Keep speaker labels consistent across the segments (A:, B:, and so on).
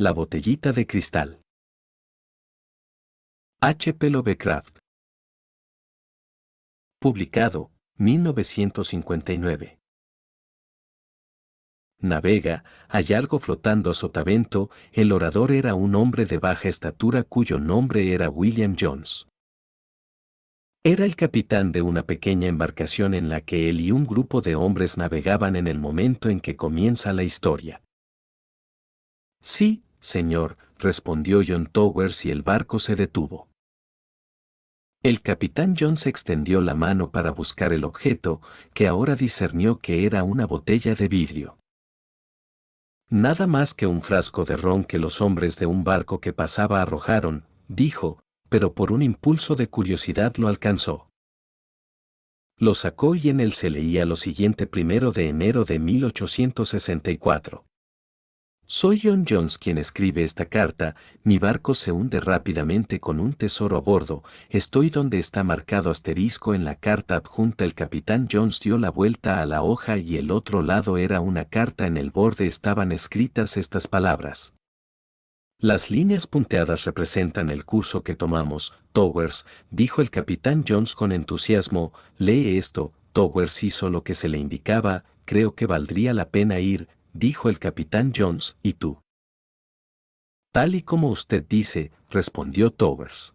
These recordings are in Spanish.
A: La botellita de cristal. H. P. Lovecraft. Publicado, 1959. Navega, hay algo flotando a sotavento, el orador era un hombre de baja estatura cuyo nombre era William Jones. Era el capitán de una pequeña embarcación en la que él y un grupo de hombres navegaban en el momento en que comienza la historia. Sí, señor, respondió John Towers y el barco se detuvo. El capitán Jones extendió la mano para buscar el objeto, que ahora discernió que era una botella de vidrio. Nada más que un frasco de ron que los hombres de un barco que pasaba arrojaron, dijo, pero por un impulso de curiosidad lo alcanzó. Lo sacó y en él se leía lo siguiente primero de enero de 1864. Soy John Jones quien escribe esta carta, mi barco se hunde rápidamente con un tesoro a bordo, estoy donde está marcado asterisco en la carta adjunta. El capitán Jones dio la vuelta a la hoja y el otro lado era una carta. En el borde estaban escritas estas palabras. Las líneas punteadas representan el curso que tomamos, Towers, dijo el capitán Jones con entusiasmo, lee esto, Towers hizo lo que se le indicaba, creo que valdría la pena ir, dijo el capitán Jones, ¿y tú? Tal y como usted dice, respondió Towers.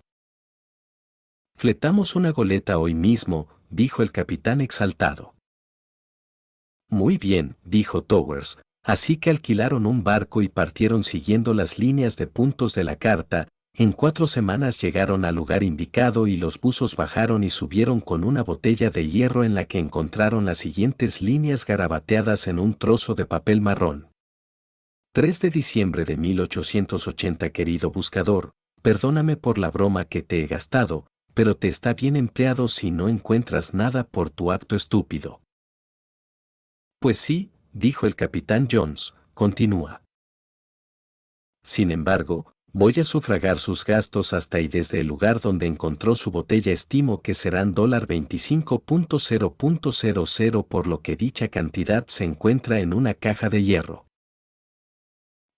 A: Fletamos una goleta hoy mismo, dijo el capitán exaltado. Muy bien, dijo Towers, así que alquilaron un barco y partieron siguiendo las líneas de puntos de la carta, en cuatro semanas llegaron al lugar indicado y los buzos bajaron y subieron con una botella de hierro en la que encontraron las siguientes líneas garabateadas en un trozo de papel marrón. 3 de diciembre de 1880 Querido buscador, perdóname por la broma que te he gastado, pero te está bien empleado si no encuentras nada por tu acto estúpido. Pues sí, dijo el capitán Jones, continúa. Sin embargo, Voy a sufragar sus gastos hasta y desde el lugar donde encontró su botella estimo que serán dólar 25.0.00 por lo que dicha cantidad se encuentra en una caja de hierro.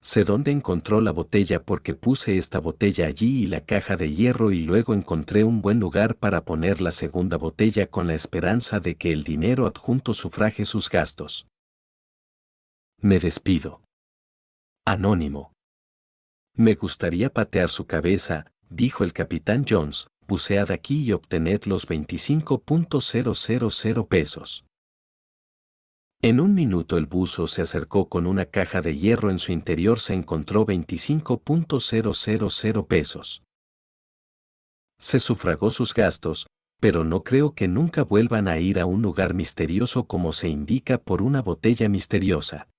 A: Sé dónde encontró la botella porque puse esta botella allí y la caja de hierro y luego encontré un buen lugar para poner la segunda botella con la esperanza de que el dinero adjunto sufraje sus gastos. Me despido. Anónimo. Me gustaría patear su cabeza, dijo el capitán Jones, bucead aquí y obtened los 25.000 pesos. En un minuto el buzo se acercó con una caja de hierro en su interior se encontró 25.000 pesos. Se sufragó sus gastos, pero no creo que nunca vuelvan a ir a un lugar misterioso como se indica por una botella misteriosa.